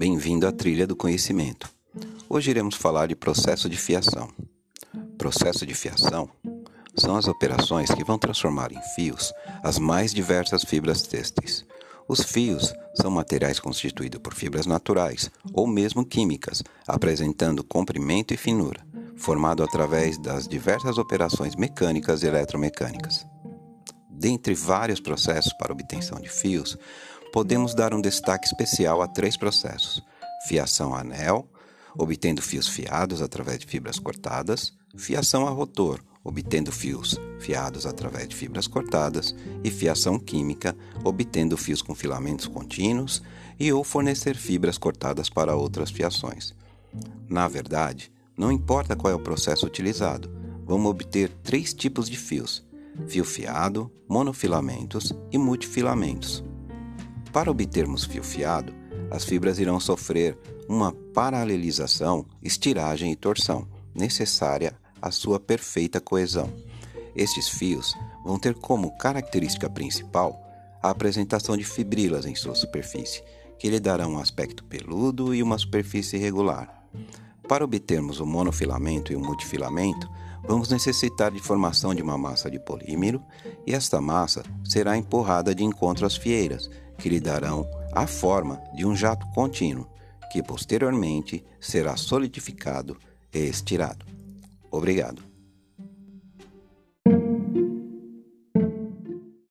Bem-vindo à trilha do conhecimento. Hoje iremos falar de processo de fiação. Processo de fiação são as operações que vão transformar em fios as mais diversas fibras têxteis. Os fios são materiais constituídos por fibras naturais ou mesmo químicas, apresentando comprimento e finura, formado através das diversas operações mecânicas e eletromecânicas. Dentre vários processos para obtenção de fios, podemos dar um destaque especial a três processos: fiação a anel, obtendo fios fiados através de fibras cortadas, fiação a rotor, obtendo fios fiados através de fibras cortadas, e fiação química, obtendo fios com filamentos contínuos e ou fornecer fibras cortadas para outras fiações. Na verdade, não importa qual é o processo utilizado, vamos obter três tipos de fios: fio fiado, monofilamentos e multifilamentos. Para obtermos fio fiado, as fibras irão sofrer uma paralelização, estiragem e torção, necessária à sua perfeita coesão. Estes fios vão ter como característica principal a apresentação de fibrilas em sua superfície, que lhe darão um aspecto peludo e uma superfície irregular. Para obtermos o monofilamento e o multifilamento, vamos necessitar de formação de uma massa de polímero e esta massa será empurrada de encontro às fieiras, que lhe darão a forma de um jato contínuo, que posteriormente será solidificado e estirado. Obrigado.